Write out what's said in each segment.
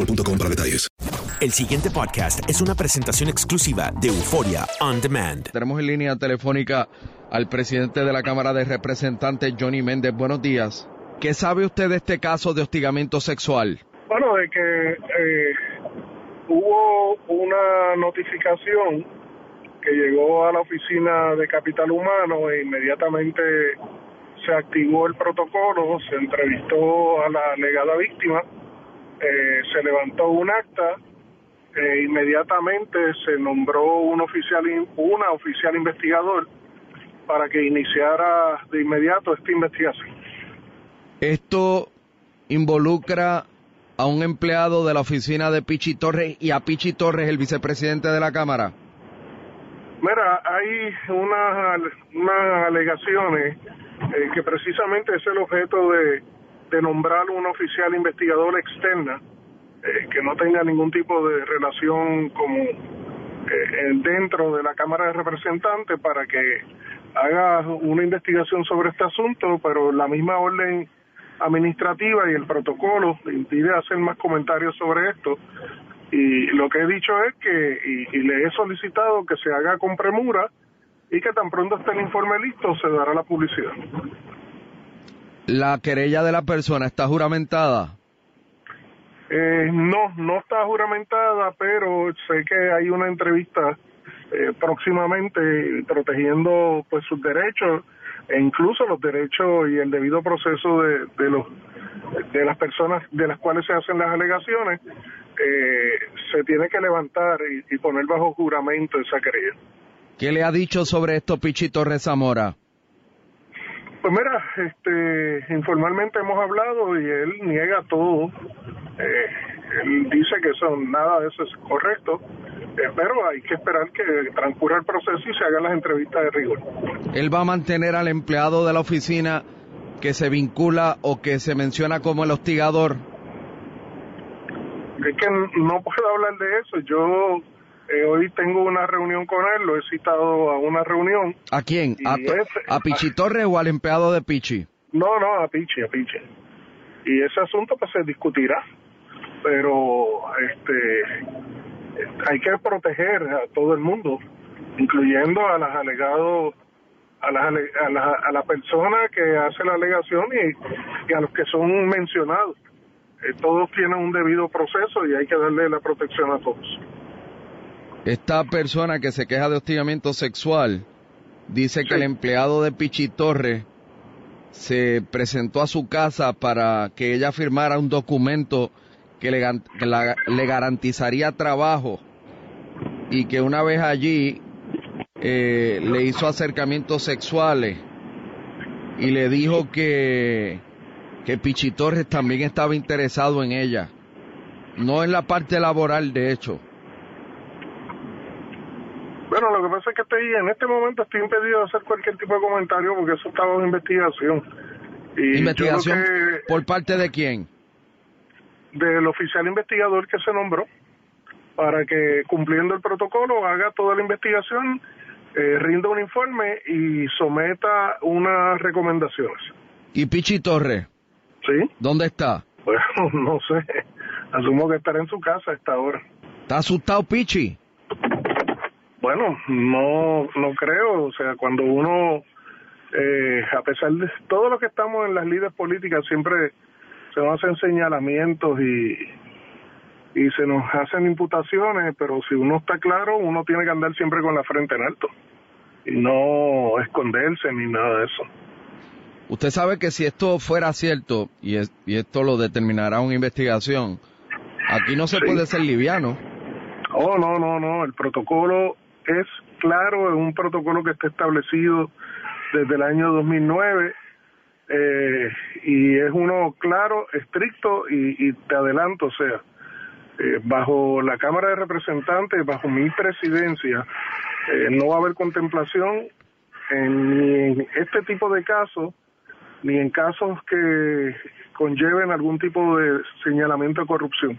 boostmobile.com para detalles. El siguiente podcast es una presentación exclusiva de Euforia On Demand. Tenemos en línea telefónica al presidente de la Cámara de Representantes, Johnny Méndez. Buenos días. ¿Qué sabe usted de este caso de hostigamiento sexual? Bueno, de que eh, hubo una notificación que llegó a la oficina de Capital Humano e inmediatamente se activó el protocolo, se entrevistó a la alegada víctima, eh, se levantó un acta, e inmediatamente se nombró un oficial, in- una oficial investigador para que iniciara de inmediato esta investigación. Esto involucra a un empleado de la oficina de Pichi Torres y a Pichi Torres, el vicepresidente de la Cámara. Mira, hay unas, unas alegaciones eh, que precisamente es el objeto de, de nombrar una oficial investigadora externa eh, que no tenga ningún tipo de relación como eh, dentro de la Cámara de Representantes para que haga una investigación sobre este asunto, pero la misma orden administrativa y el protocolo impide hacer más comentarios sobre esto. Y lo que he dicho es que, y le he solicitado que se haga con premura y que tan pronto esté el informe listo se dará la publicidad. La querella de la persona está juramentada. Eh, no, no está juramentada, pero sé que hay una entrevista eh, próximamente protegiendo pues sus derechos e incluso los derechos y el debido proceso de, de los de las personas de las cuales se hacen las alegaciones eh, se tiene que levantar y, y poner bajo juramento esa querella. ¿Qué le ha dicho sobre esto Pichi Torres Zamora? Pues mira, este, informalmente hemos hablado y él niega todo. Eh, él dice que eso, nada de eso es correcto, eh, pero hay que esperar que transcurra el proceso y se hagan las entrevistas de rigor. Él va a mantener al empleado de la oficina que se vincula o que se menciona como el hostigador. Es que no puedo hablar de eso. Yo eh, hoy tengo una reunión con él, lo he citado a una reunión. ¿A quién? ¿A, Pichi Torres o al empleado de Pichi? No, no, a Pichi, a Pichi. Y ese asunto pues se discutirá, pero este hay que proteger a todo el mundo, incluyendo a las alegados a las ale- a la, a la persona que hace la alegación y, y a los que son mencionados. Eh, todos tienen un debido proceso y hay que darle la protección a todos. Esta persona que se queja de hostigamiento sexual dice que el empleado de Pichi Torres se presentó a su casa para que ella firmara un documento que le, gan- que la- le garantizaría trabajo y que una vez allí eh, le hizo acercamientos sexuales y le dijo que, que Pichi Torres también estaba interesado en ella. No en la parte laboral, de hecho. Lo que pasa es que estoy, en este momento estoy impedido de hacer cualquier tipo de comentario porque eso está bajo investigación. Y ¿Investigación que por parte de quién? del oficial investigador que se nombró para que cumpliendo el protocolo haga toda la investigación, eh, rinda un informe y someta unas recomendaciones. ¿Y Pichi Torres? ¿Sí? ¿Dónde está? Bueno, no sé. Asumo que estará en su casa a esta hora. ¿Está asustado Pichi? Bueno, no, no creo. O sea, cuando uno, eh, a pesar de todo lo que estamos en las líderes políticas, siempre se nos hacen señalamientos y, y se nos hacen imputaciones, pero si uno está claro, uno tiene que andar siempre con la frente en alto y no esconderse ni nada de eso. Usted sabe que si esto fuera cierto, y, es- y esto lo determinará una investigación, aquí no se Sí. puede ser liviano. Oh, no, no, no. El protocolo es claro, es un protocolo que está establecido desde el año 2009 eh, y es uno claro, estricto y, y te adelanto, o sea, eh, bajo la Cámara de Representantes, bajo mi presidencia, eh, no va a haber contemplación en, ni en este tipo de casos ni en casos que conlleven algún tipo de señalamiento de corrupción.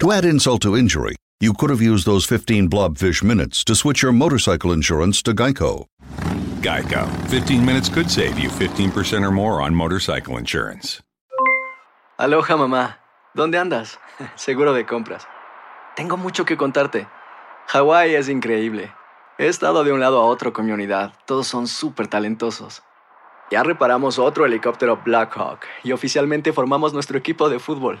To add insult to injury, you could have used those 15 blobfish minutes to switch your motorcycle insurance to Geico. Geico. 15 minutes could save you 15% or more on motorcycle insurance. Aloha mamá, ¿dónde andas? Seguro de compras. Tengo mucho que contarte. Hawái es increíble. He estado de un lado a otro con mi unidad. Todos son súper talentosos. Ya reparamos otro helicóptero Blackhawk y oficialmente formamos nuestro equipo de fútbol.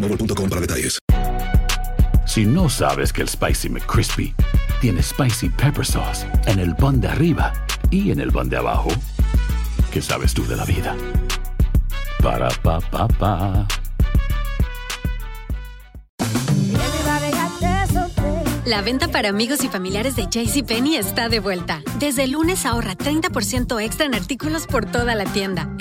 boostmobile.com para detalles. Si no sabes que el Spicy McCrispy tiene Spicy Pepper Sauce en el pan de arriba y en el pan de abajo, ¿qué sabes tú de la vida? Para, pa, pa, pa. La venta para amigos y familiares de JCPenney está de vuelta. Desde el lunes ahorra 30% extra en artículos por toda la tienda.